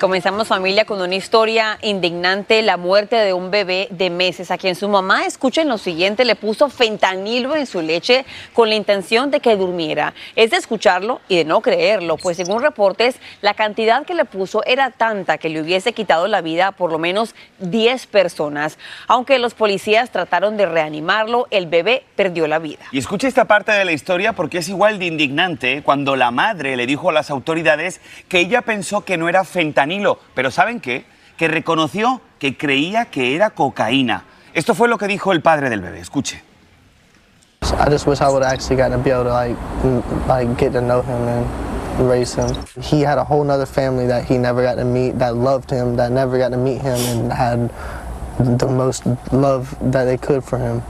Comenzamos familia con una historia indignante, la muerte de un bebé de meses a quien su mamá, escuchen lo siguiente, le puso fentanilo en su leche con la intención de que durmiera. Es de escucharlo y de no creerlo, pues según reportes, la cantidad que le puso era tanta que le hubiese quitado la vida a por lo menos 10 personas. Aunque los policías trataron de reanimarlo, el bebé perdió la vida. Y escucha esta parte de la historia porque es igual de indignante cuando la madre le dijo a las autoridades que ella pensó que no era fentanilo pero ¿saben qué? Que reconoció que creía que era cocaína. Esto fue lo que dijo el padre del bebé. Escuche. I just wish I would actually gotten to be able to like, like get to know him and raise him. He had a whole nother family that he never got to meet, that loved him, that never got to meet him, and had the most love that they could for him.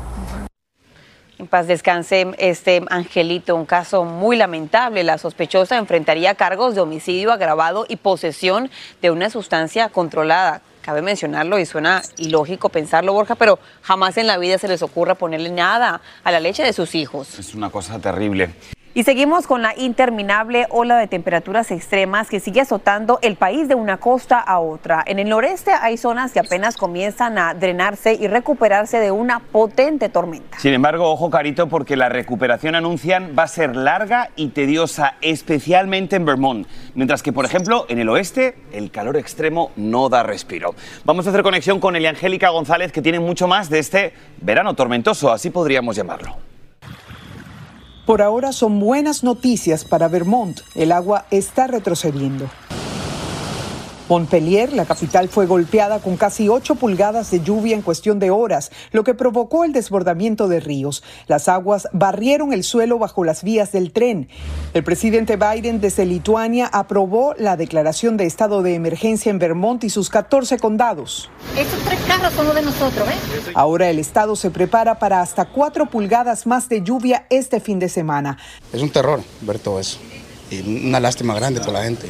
En paz descanse este Angelito, un caso muy lamentable. La sospechosa enfrentaría cargos de homicidio agravado y posesión de una sustancia controlada. Cabe mencionarlo y suena ilógico pensarlo, Borja, pero jamás en la vida se les ocurra ponerle nada a la leche de sus hijos. Es una cosa terrible. Y seguimos con la interminable ola de temperaturas extremas que sigue azotando el país de una costa a otra. En el noreste hay zonas que apenas comienzan a drenarse y recuperarse de una potente tormenta. Sin embargo, ojo carito, porque la recuperación anuncian va a ser larga y tediosa, especialmente en Vermont. Mientras que, por ejemplo, en el oeste, el calor extremo no da respiro. Vamos a hacer conexión con Eliangélica González, que tiene mucho más de este verano tormentoso, así podríamos llamarlo. Por ahora son buenas noticias para Vermont. El agua está retrocediendo. Montpellier, la capital, fue golpeada con casi 8 pulgadas de lluvia en cuestión de horas, lo que provocó el desbordamiento de ríos. Las aguas barrieron el suelo bajo las vías del tren. El presidente Biden desde Lituania aprobó la declaración de estado de emergencia en Vermont y sus 14 condados. Estos tres carros son los de nosotros, ¿eh? Ahora el estado se prepara para hasta 4 pulgadas más de lluvia este fin de semana. Es un terror ver todo eso y una lástima grande por la gente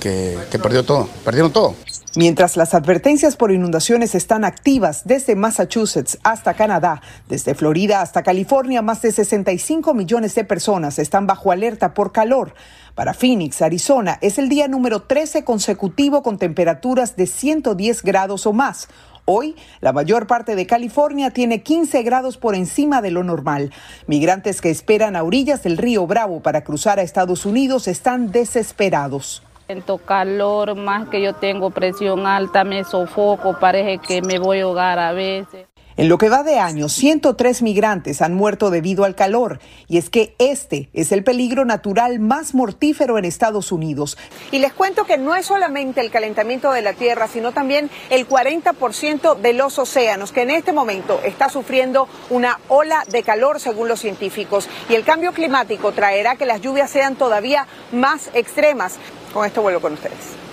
que, perdió todo, perdieron todo. Mientras las advertencias por inundaciones están activas desde Massachusetts hasta Canadá, desde Florida hasta California, más de 65 millones de personas están bajo alerta por calor. Para Phoenix, Arizona, es el día número 13 consecutivo con temperaturas de 110 grados o más. Hoy, la mayor parte de California tiene 15 grados por encima de lo normal. Migrantes que esperan a orillas del río Bravo para cruzar a Estados Unidos están desesperados. Siento calor, más que yo tengo presión alta, me sofoco, parece que me voy a ahogar a veces. En lo que va de año, 103 migrantes han muerto debido al calor. Y es que este es el peligro natural más mortífero en Estados Unidos. Y les cuento que no es solamente el calentamiento de la Tierra, sino también el 40% de los océanos, que en este momento está sufriendo una ola de calor, según los científicos. Y el cambio climático traerá que las lluvias sean todavía más extremas. Con esto vuelvo con ustedes.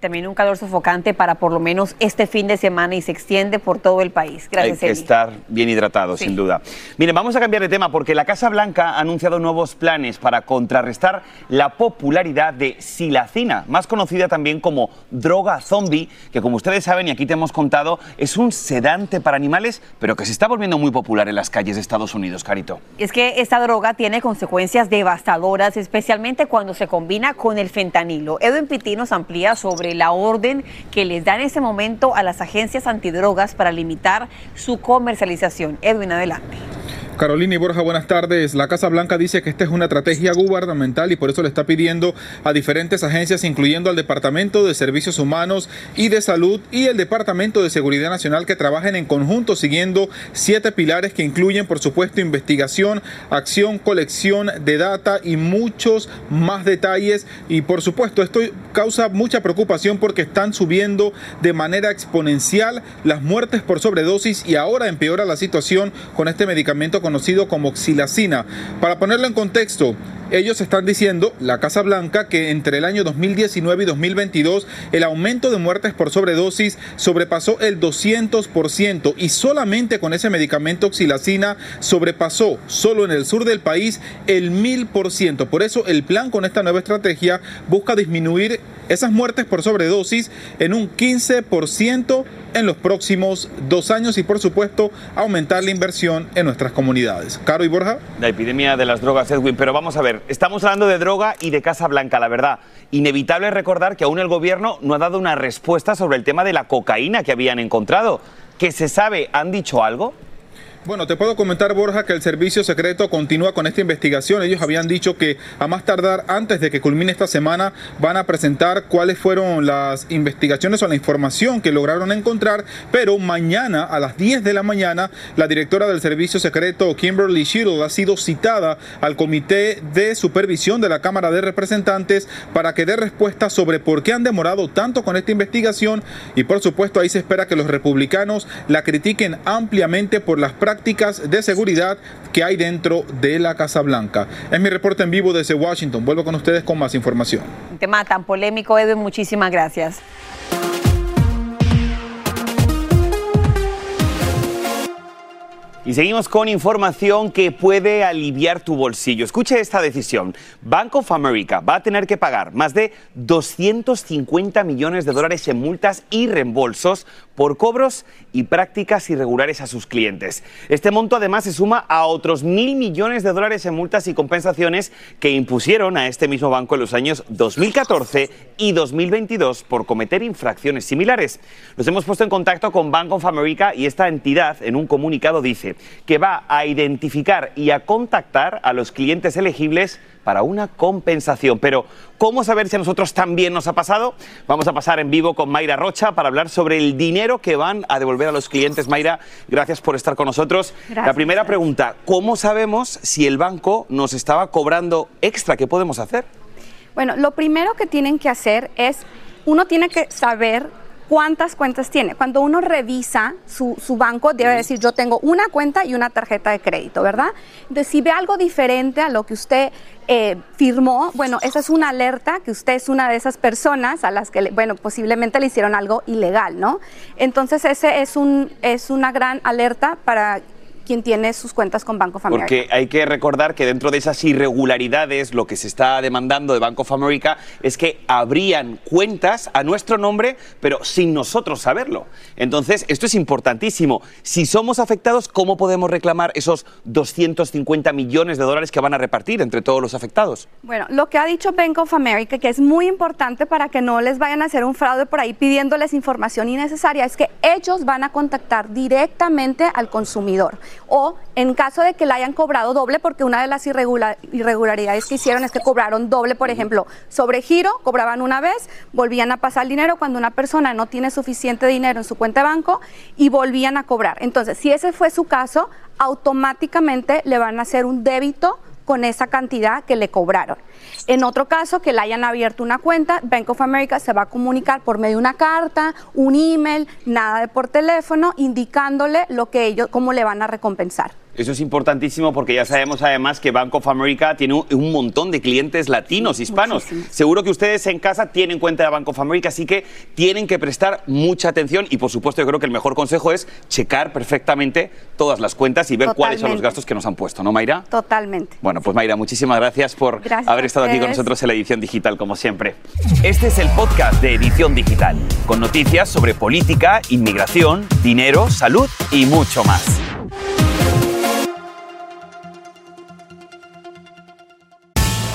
También un calor sofocante para por lo menos este fin de semana y se extiende por todo el país. Gracias, Hay que Eli. estar bien hidratado, sin duda. Miren, vamos a cambiar de tema porque la Casa Blanca ha anunciado nuevos planes para contrarrestar la popularidad de silacina, más conocida también como droga zombie, que como ustedes saben y aquí te hemos contado, es un sedante para animales, pero que se está volviendo muy popular en las calles de Estados Unidos, Carito. Es que esta droga tiene consecuencias devastadoras, especialmente cuando se combina con el fentanilo. Edwin Pitti nos amplía sobre la orden que les da en ese momento a las agencias antidrogas para limitar su comercialización. Edwin, adelante. Carolina y Borja, buenas tardes. La Casa Blanca dice que esta es una estrategia gubernamental y por eso le está pidiendo a diferentes agencias, incluyendo al Departamento de Servicios Humanos y de Salud y el Departamento de Seguridad Nacional, que trabajen en conjunto siguiendo siete pilares que incluyen, por supuesto, investigación, acción, colección de data y muchos más detalles. Y por supuesto, esto causa mucha preocupación porque están subiendo de manera exponencial las muertes por sobredosis y ahora empeora la situación con este medicamento conocido como xilacina. Para ponerlo en contexto, ellos están diciendo, la Casa Blanca, que entre el año 2019 y 2022 el aumento de muertes por sobredosis sobrepasó el 200% y solamente con ese medicamento xilacina sobrepasó solo en el sur del país el 1000%. Por eso el plan con esta nueva estrategia busca disminuir esas muertes por sobredosis en un 15% en los próximos dos años y por supuesto aumentar la inversión en nuestras comunidades. Caro y Borja. La epidemia de las drogas, Edwin. Pero vamos a ver, estamos hablando de droga y de Casa Blanca, la verdad. Inevitable recordar que aún el gobierno no ha dado una respuesta sobre el tema de la cocaína que habían encontrado. ¿Qué se sabe? ¿Han dicho algo? Bueno, te puedo comentar, Borja, que el servicio secreto continúa con esta investigación. Ellos habían dicho que a más tardar, antes de que culmine esta semana, van a presentar cuáles fueron las investigaciones o la información que lograron encontrar. Pero mañana, a las 10 de la mañana, la directora del servicio secreto, Kimberly Shuttle, ha sido citada al Comité de Supervisión de la Cámara de Representantes para que dé respuesta sobre por qué han demorado tanto con esta investigación. Y por supuesto, ahí se espera que los republicanos la critiquen ampliamente por las prácticas de seguridad que hay dentro de la Casa Blanca. Es mi reporte en vivo desde Washington. Vuelvo con ustedes con más información. Un tema tan polémico, Edwin, muchísimas gracias. Y seguimos con información que puede aliviar tu bolsillo. Escuche esta decisión. Bank of America va a tener que pagar más de 250 millones de dólares en multas y reembolsos por cobros y prácticas irregulares a sus clientes. Este monto además se suma a otros mil millones de dólares en multas y compensaciones que impusieron a este mismo banco en los años 2014 y 2022 por cometer infracciones similares. Nos hemos puesto en contacto con Bank of America y esta entidad en un comunicado dice que va a identificar y a contactar a los clientes elegibles para una compensación. Pero, ¿cómo saber si a nosotros también nos ha pasado? Vamos a pasar en vivo con Mayra Rocha para hablar sobre el dinero que van a devolver a los clientes. Mayra, gracias por estar con nosotros. Gracias, La primera pregunta, ¿cómo sabemos si el banco nos estaba cobrando extra? ¿Qué podemos hacer? Bueno, lo primero que tienen que hacer es, uno tiene que saber cuántas cuentas tiene. Cuando uno revisa su, su, banco, debe decir, yo tengo una cuenta y una tarjeta de crédito, ¿verdad? Entonces, si ve algo diferente a lo que usted eh, firmó, bueno, esa es una alerta que usted es una de esas personas a las que, bueno, posiblemente le hicieron algo ilegal, ¿no? Entonces, ese es, un, es una gran alerta para quien tiene sus cuentas con Banco of America. Porque hay que recordar que dentro de esas irregularidades lo que se está demandando de Bank of America es que habrían cuentas a nuestro nombre, pero sin nosotros saberlo. Entonces, esto es importantísimo. Si somos afectados, ¿cómo podemos reclamar esos 250 millones de dólares que van a repartir entre todos los afectados? Bueno, lo que ha dicho Bank of America, que es muy importante para que no les vayan a hacer un fraude por ahí pidiéndoles información innecesaria, es que ellos van a contactar directamente al consumidor o en caso de que le hayan cobrado doble, porque una de las irregular, irregularidades que hicieron es que cobraron doble, por ejemplo, sobre giro, cobraban una vez, volvían a pasar dinero cuando una persona no tiene suficiente dinero en su cuenta de banco y volvían a cobrar. Entonces, si ese fue su caso, automáticamente le van a hacer un débito con esa cantidad que le cobraron. En otro caso, que le hayan abierto una cuenta, Bank of America se va a comunicar por medio de una carta, un email, nada de por teléfono, indicándole lo que ellos, cómo le van a recompensar. Eso es importantísimo porque ya sabemos además que Bank of America tiene un, montón de clientes latinos, hispanos. Seguro que ustedes en casa tienen cuenta de Bank of America, así que tienen que prestar mucha atención y por supuesto yo creo que el mejor consejo es checar perfectamente todas las cuentas y ver cuáles son los gastos que nos han puesto, ¿no, Mayra? Totalmente. Bueno, pues Mayra, muchísimas gracias por Gracias haber estado aquí con nosotros en la edición digital, como siempre. Este es el podcast de Edición Digital, con noticias sobre política, inmigración, dinero, salud y mucho más.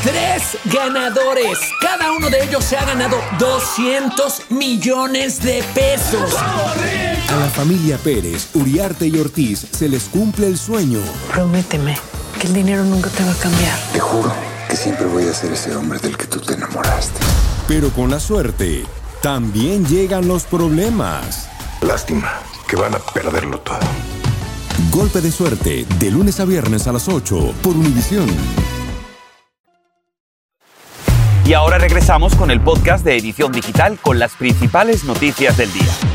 Tres ganadores. Cada uno de ellos se ha ganado 200 millones de pesos. A la familia Pérez, Uriarte y Ortiz se les cumple el sueño. Prométeme que el dinero nunca te va a cambiar. Te juro que siempre voy a ser ese hombre del que tú te enamoraste. Pero con la suerte, también llegan los problemas. Lástima que van a perderlo todo. Golpe de suerte, de lunes a viernes a las 8 por Univisión. Y ahora regresamos con el podcast de Edición Digital con las principales noticias del día.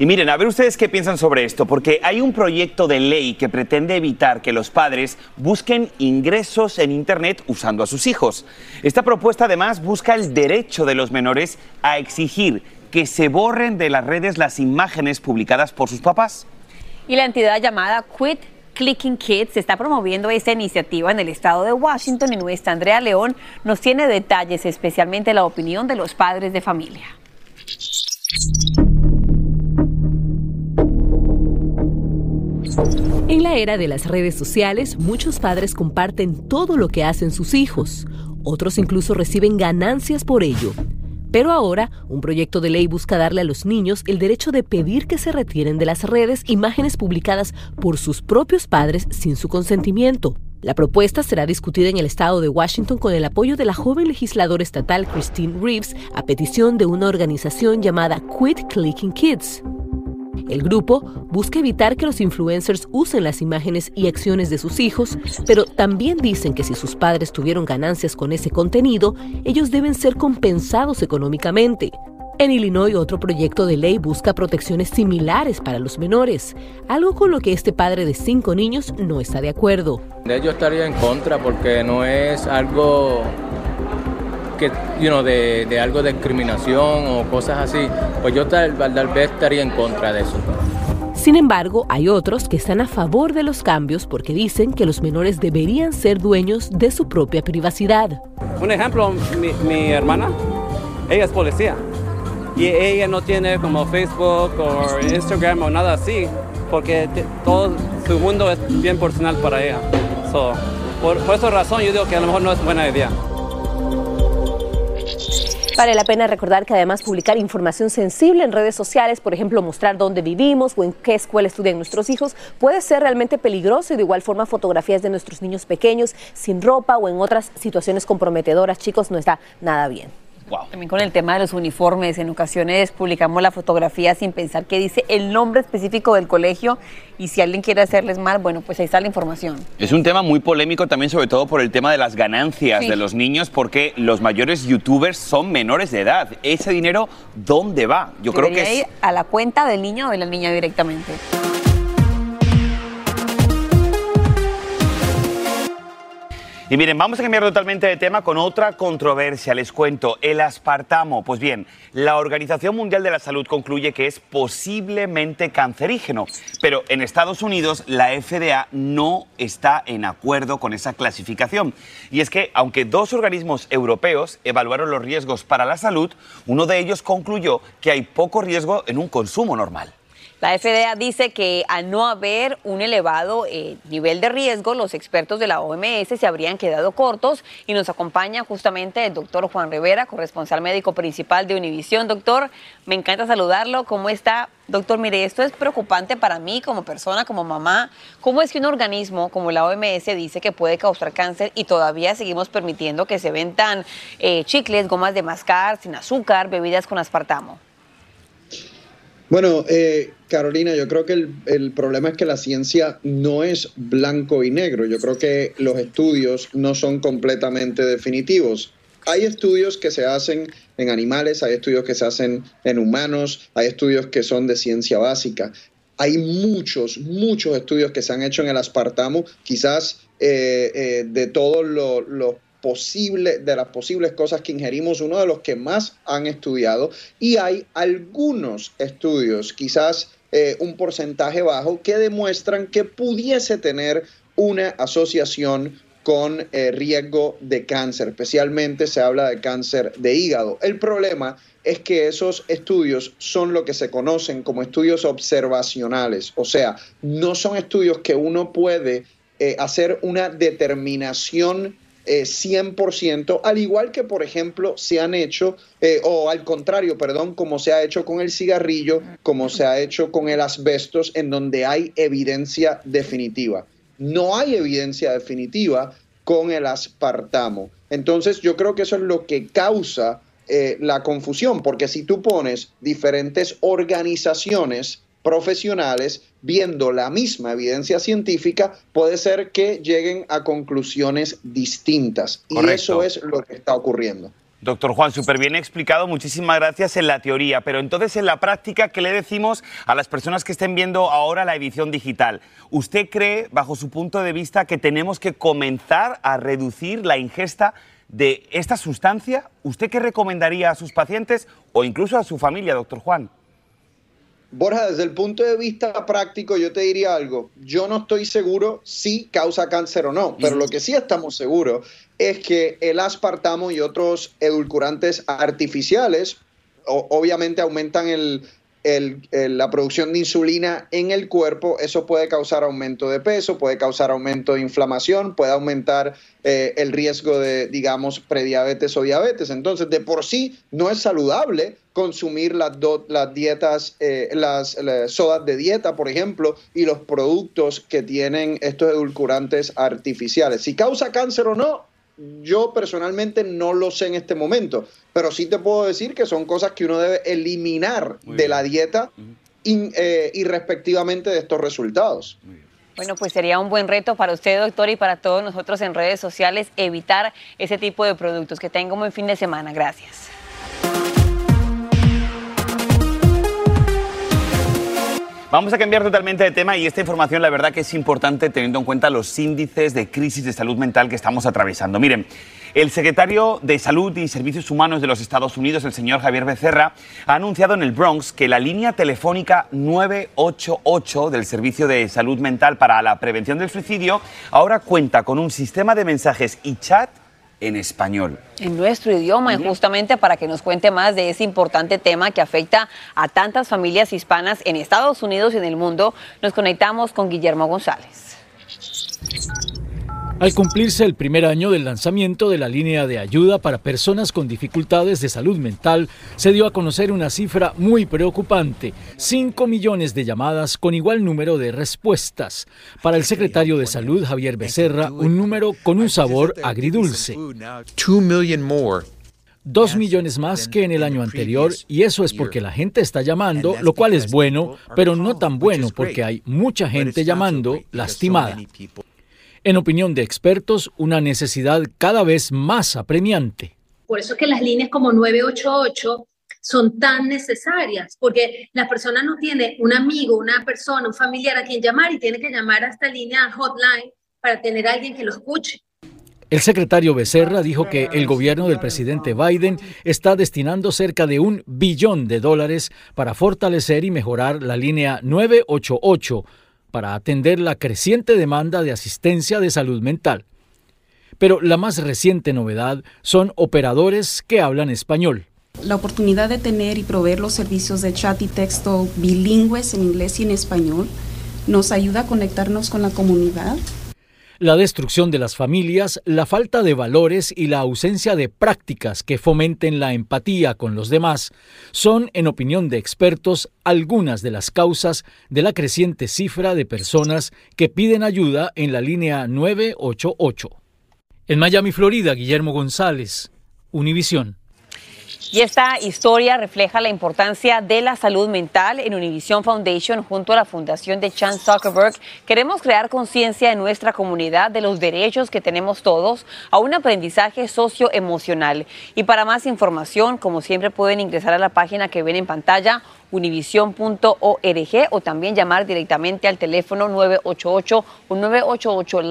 Y miren, a ver ustedes qué piensan sobre esto, porque hay un proyecto de ley que pretende evitar que los padres busquen ingresos en Internet usando a sus hijos. Esta propuesta además busca el derecho de los menores a exigir que se borren de las redes las imágenes publicadas por sus papás. Y la entidad llamada Quit Clicking Kids está promoviendo esta iniciativa en el estado de Washington y nuestra Andrea León nos tiene detalles, especialmente la opinión de los padres de familia. En la era de las redes sociales, muchos padres comparten todo lo que hacen sus hijos. Otros incluso reciben ganancias por ello. Pero ahora, un proyecto de ley busca darle a los niños el derecho de pedir que se retiren de las redes imágenes publicadas por sus propios padres sin su consentimiento. La propuesta será discutida en el estado de Washington con el apoyo de la joven legisladora estatal Christine Reeves a petición de una organización llamada Quit Clicking Kids. El grupo busca evitar que los influencers usen las imágenes y acciones de sus hijos, pero también dicen que si sus padres tuvieron ganancias con ese contenido, ellos deben ser compensados económicamente. En Illinois, otro proyecto de ley busca protecciones similares para los menores, algo con lo que este padre de cinco niños no está de acuerdo. De ello estaría en contra porque no es algo que, you know, de, de algo de discriminación o cosas así. Pues yo tal, tal vez estaría en contra de eso. Sin embargo, hay otros que están a favor de los cambios porque dicen que los menores deberían ser dueños de su propia privacidad. Un ejemplo, mi, mi hermana, ella es policía y ella no tiene como Facebook o Instagram o nada así porque todo su mundo es bien personal para ella. So, por, por esa razón yo digo que a lo mejor no es buena idea. Vale la pena recordar que además publicar información sensible en redes sociales, por ejemplo, mostrar dónde vivimos o en qué escuela estudian nuestros hijos, puede ser realmente peligroso y de igual forma fotografías de nuestros niños pequeños sin ropa o en otras situaciones comprometedoras, chicos, no está nada bien. También con el tema de los uniformes, en ocasiones publicamos la fotografía sin pensar que dice el nombre específico del colegio y si alguien quiere hacerles mal, bueno, pues ahí está la información. Es un tema muy polémico también, sobre todo por el tema de las ganancias Sí. de los niños, porque los mayores youtubers son menores de edad. ¿Ese dinero dónde va? Yo creo que es... ir a la cuenta del niño o de la niña directamente. Y miren, vamos a cambiar totalmente de tema con otra controversia. Les cuento, el aspartamo. Pues bien, la Organización Mundial de la Salud concluye que es posiblemente cancerígeno. Pero en Estados Unidos la FDA no está en acuerdo con esa clasificación. Y es que, aunque dos organismos europeos evaluaron los riesgos para la salud, uno de ellos concluyó que hay poco riesgo en un consumo normal. La FDA dice que al no haber un elevado eh, nivel de riesgo, los expertos de la OMS se habrían quedado cortos y nos acompaña justamente el doctor Juan Rivera, corresponsal médico principal de Univisión. Doctor, me encanta saludarlo. ¿Cómo está? Doctor, mire, esto es preocupante para mí como persona, como mamá. ¿Cómo es que un organismo como la OMS dice que puede causar cáncer y todavía seguimos permitiendo que se vendan eh, chicles, gomas de mascar sin azúcar, bebidas con aspartamo? Bueno, eh, Carolina, yo creo que el, el, problema es que la ciencia no es blanco y negro. Yo creo que los estudios no son completamente definitivos. Hay estudios que se hacen en animales, hay estudios que se hacen en humanos, hay estudios que son de ciencia básica. Hay muchos, muchos estudios que se han hecho en el aspartamo, quizás eh, eh, de todos los lo posibles, de las posibles cosas que ingerimos, uno de los que más han estudiado. Y hay algunos estudios, quizás eh, un porcentaje bajo, que demuestran que pudiese tener una asociación con eh, riesgo de cáncer, especialmente se habla de cáncer de hígado. El problema es que esos estudios son lo que se conocen como estudios observacionales, o sea, no son estudios que uno puede eh, hacer una determinación 100%, eh, al igual que, por ejemplo, se han hecho, o al contrario, perdón, como se ha hecho con el cigarrillo, como se ha hecho con el asbestos, en donde hay evidencia definitiva no hay evidencia definitiva con el aspartamo. Entonces yo creo que eso es lo que causa eh, la confusión, porque si tú pones diferentes organizaciones profesionales viendo la misma evidencia científica, puede ser que lleguen a conclusiones distintas. Y eso es lo que está ocurriendo. Doctor Juan, súper bien explicado, muchísimas gracias en la teoría, pero entonces en la práctica, ¿qué le decimos a las personas que estén viendo ahora la edición digital? ¿Usted cree, bajo su punto de vista, que tenemos que comenzar a reducir la ingesta de esta sustancia? ¿Usted qué recomendaría a sus pacientes o incluso a su familia, doctor Juan? Borja, desde el punto de vista práctico, yo te diría algo. Yo no estoy seguro si causa cáncer o no, pero lo que sí estamos seguros es que el aspartamo y otros edulcorantes artificiales obviamente aumentan el, la producción de insulina en el cuerpo, eso puede causar aumento de peso, puede causar aumento de inflamación, puede aumentar eh, el riesgo de, digamos, prediabetes o diabetes. Entonces, de por sí no es saludable consumir las, las dietas, eh, las, las, sodas de dieta, por ejemplo, y los productos que tienen estos edulcorantes artificiales. Si causa cáncer o no, yo personalmente no lo sé en este momento, pero sí te puedo decir que son cosas que uno debe eliminar de la dieta eh, y respectivamente de estos resultados. Bueno, pues sería un buen reto para usted, doctor, y para todos nosotros en redes sociales evitar ese tipo de productos. Que tenga un buen fin de semana. Gracias. Vamos a cambiar totalmente de tema y esta información la verdad que es importante teniendo en cuenta los índices de crisis de salud mental que estamos atravesando. Miren, el secretario de Salud y Servicios Humanos de los Estados Unidos, el señor Javier Becerra, ha anunciado en el Bronx que la línea telefónica 988 del Servicio de Salud Mental para la Prevención del Suicidio ahora cuenta con un sistema de mensajes y chat en español. En nuestro idioma, justamente para que nos cuente más de ese importante tema que afecta a tantas familias hispanas en Estados Unidos y en el mundo, nos conectamos con Guillermo González. Al cumplirse el primer año del lanzamiento de la línea de ayuda para personas con dificultades de salud mental, se dio a conocer una cifra muy preocupante, 5 millones de llamadas con igual número de respuestas. Para el secretario de Salud, Javier Becerra, un número con un sabor agridulce. Dos millones más que en el año anterior y eso es porque la gente está llamando, lo cual es bueno, pero no tan bueno porque hay mucha gente llamando lastimada en opinión de expertos, una necesidad cada vez más apremiante. Por eso es que las líneas como 988 son tan necesarias, porque la persona no tiene un amigo, una persona, un familiar a quien llamar y tiene que llamar a esta línea hotline para tener a alguien que lo escuche. El secretario Becerra dijo que el gobierno del presidente Biden está destinando cerca de un billón de dólares para fortalecer y mejorar la línea 988 para atender la creciente demanda de asistencia de salud mental. Pero la más reciente novedad son operadores que hablan español. La oportunidad de tener y proveer los servicios de chat y texto bilingües en inglés y en español nos ayuda a conectarnos con la comunidad la destrucción de las familias, la falta de valores y la ausencia de prácticas que fomenten la empatía con los demás son, en opinión de expertos, algunas de las causas de la creciente cifra de personas que piden ayuda en la línea 988. En Miami, Florida, Guillermo González, Univisión. Y esta historia refleja la importancia de la salud mental en Univision Foundation junto a la Fundación de Chan Zuckerberg. Queremos crear conciencia en nuestra comunidad de los derechos que tenemos todos a un aprendizaje socioemocional. Y para más información, como siempre, pueden ingresar a la página que ven en pantalla univision.org o también llamar directamente al teléfono 988 o 988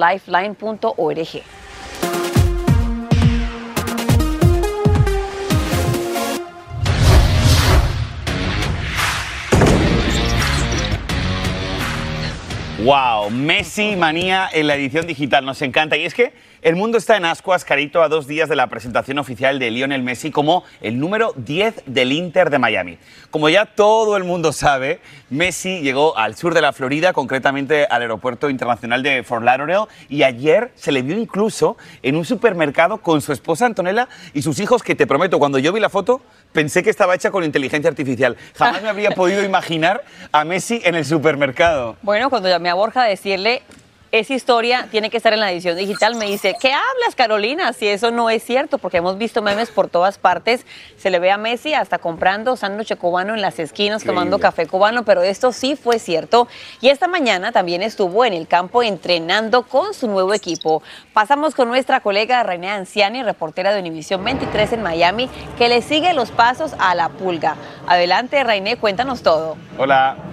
Wow, Messi manía en la edición digital, nos encanta. Y es que el mundo está en ascuas, Carito, a dos días de la presentación oficial de Lionel Messi como el número 10 del Inter de Miami. Como ya todo el mundo sabe, Messi llegó al sur de la Florida, concretamente al aeropuerto internacional de Fort Lauderdale, y ayer se le vio incluso en un supermercado con su esposa Antonella y sus hijos, que te prometo, cuando yo vi la foto, pensé que estaba hecha con inteligencia artificial. Jamás me habría podido imaginar a Messi en el supermercado. Bueno, cuando llamé a Borja a decirle, esa historia tiene que estar en la edición digital, me dice, ¿qué hablas, Carolina? Si eso no es cierto, porque hemos visto memes por todas partes. Se le ve a Messi hasta comprando sándwich cubano en las esquinas, tomando café cubano, pero esto sí fue cierto. Y esta mañana también estuvo en el campo entrenando con su nuevo equipo. Pasamos con nuestra colega René Anciani, reportera de Univisión 23 en Miami, que le sigue los pasos a la pulga. Adelante, René, cuéntanos todo. Hola.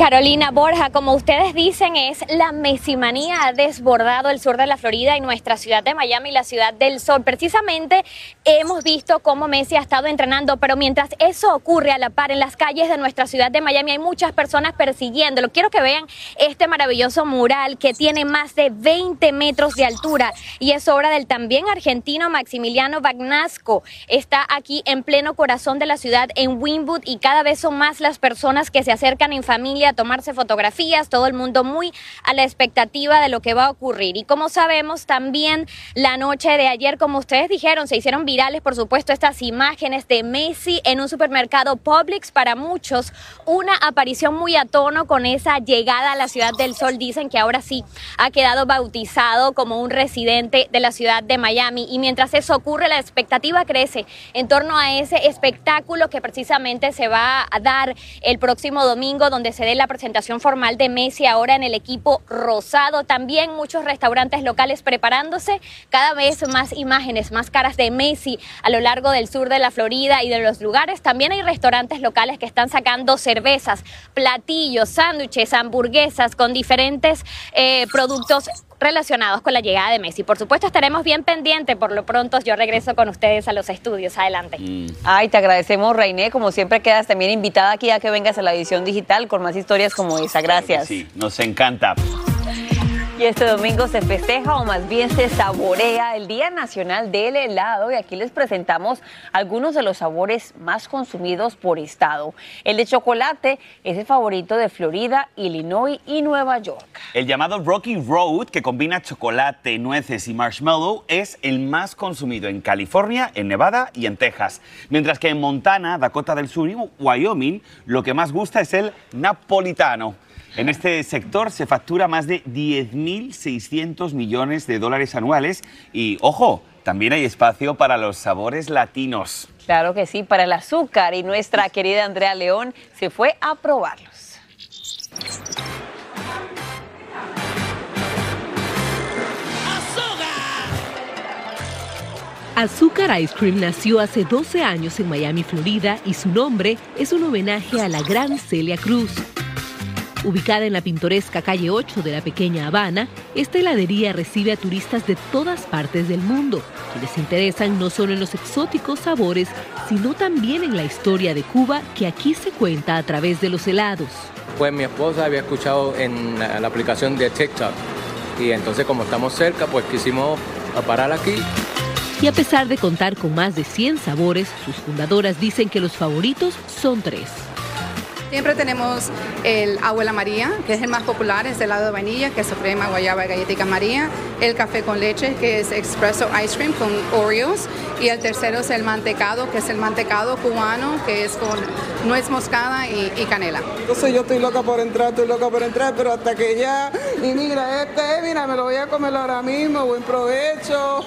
Carolina Borja, como ustedes dicen, es la mesimanía ha desbordado el sur de la Florida y nuestra ciudad de Miami, la ciudad del sol. Precisamente hemos visto cómo Messi ha estado entrenando, pero mientras eso ocurre a la par en las calles de nuestra ciudad de Miami, hay muchas personas persiguiéndolo. Quiero que vean este maravilloso mural que tiene más de 20 metros de altura y es obra del también argentino Maximiliano Bagnasco. Está aquí en pleno corazón de la ciudad en Wynwood y cada vez son más las personas que se acercan en familia tomarse fotografías, todo el mundo muy a la expectativa de lo que va a ocurrir. Y como sabemos, también la noche de ayer, como ustedes dijeron, se hicieron virales, por supuesto, estas imágenes de Messi en un supermercado Publix. Para muchos, una aparición muy a tono con esa llegada a la ciudad del sol. Dicen que ahora sí ha quedado bautizado como un residente de la ciudad de Miami. Y mientras eso ocurre, la expectativa crece en torno a ese espectáculo que precisamente se va a dar el próximo domingo, donde se la presentación formal de Messi ahora en el equipo rosado. También muchos restaurantes locales preparándose cada vez más imágenes, más caras de Messi a lo largo del sur de la Florida y de los lugares. También hay restaurantes locales que están sacando cervezas, platillos, sándwiches, hamburguesas con diferentes eh, productos relacionados con la llegada de Messi. Por supuesto, estaremos bien pendientes. Por lo pronto, yo regreso con ustedes a los estudios. Adelante. Ay, te agradecemos, Reiné. Como siempre, quedas también invitada aquí a que vengas a la edición digital con más historias como esa. Gracias. Sí, nos encanta. Y este domingo se festeja o más bien se saborea el Día Nacional del Helado y aquí les presentamos algunos de los sabores más consumidos por estado. El de chocolate es el favorito de Florida, Illinois y Nueva York. El llamado Rocky Road, que combina chocolate, nueces y marshmallow, es el más consumido en California, en Nevada y en Texas. Mientras que en Montana, Dakota del Sur y Wyoming, lo que más gusta es el napolitano. En este sector se factura más de 10.600 millones de dólares anuales y, ojo, también hay espacio para los sabores latinos. Claro que sí, para el azúcar y nuestra querida Andrea León se fue a probarlos. Azúcar Ice Cream nació hace 12 años en Miami, Florida, y su nombre es un homenaje a la gran Celia Cruz. Ubicada en la pintoresca calle 8 de la pequeña Habana, esta heladería recibe a turistas de todas partes del mundo, que les interesan no solo en los exóticos sabores, sino también en la historia de Cuba que aquí se cuenta a través de los helados. Pues mi esposa había escuchado en la, aplicación de TikTok y entonces como estamos cerca, pues quisimos parar aquí. Y a pesar de contar con más de 100 sabores, sus fundadoras dicen que los favoritos son tres. Siempre tenemos el abuela María, que es el más popular, es helado de vainilla, queso crema, guayaba, galletica María, el café con leche, que es espresso ice cream con Oreos, y el tercero es el mantecado, que es el mantecado cubano, que es con nuez moscada y, y canela. Entonces yo estoy loca por entrar, estoy loca por entrar, pero hasta que ya, y mira, este, mira, me lo voy a comer ahora mismo, buen provecho.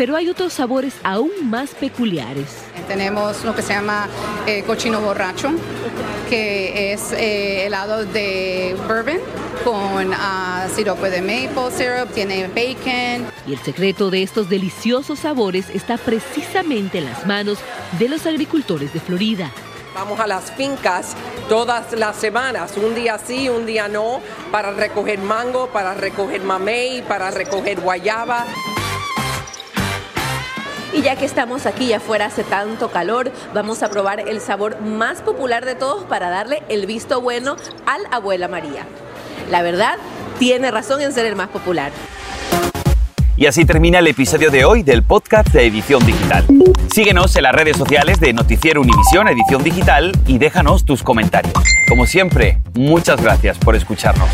Pero hay otros sabores aún más peculiares. Tenemos lo que se llama eh, cochino borracho, que es eh, helado de bourbon con ah, sirope de maple syrup, tiene bacon. Y el secreto de estos deliciosos sabores está precisamente en las manos de los agricultores de Florida. Vamos a las fincas todas las semanas, un día sí, un día no, para recoger mango, para recoger mamey, para recoger guayaba. Y ya que estamos aquí afuera hace tanto calor, vamos a probar el sabor más popular de todos para darle el visto bueno al Abuela María. La verdad, tiene razón en ser el más popular. Y así termina el episodio de hoy del podcast de Edición Digital. Síguenos en las redes sociales de Noticiero Univisión Edición Digital y déjanos tus comentarios. Como siempre, muchas gracias por escucharnos.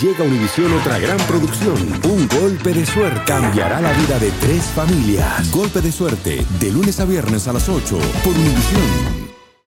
Llega a Univisión otra gran producción. Un golpe de suerte cambiará la vida de tres familias. Golpe de suerte, de lunes a viernes a las 8 por Univisión.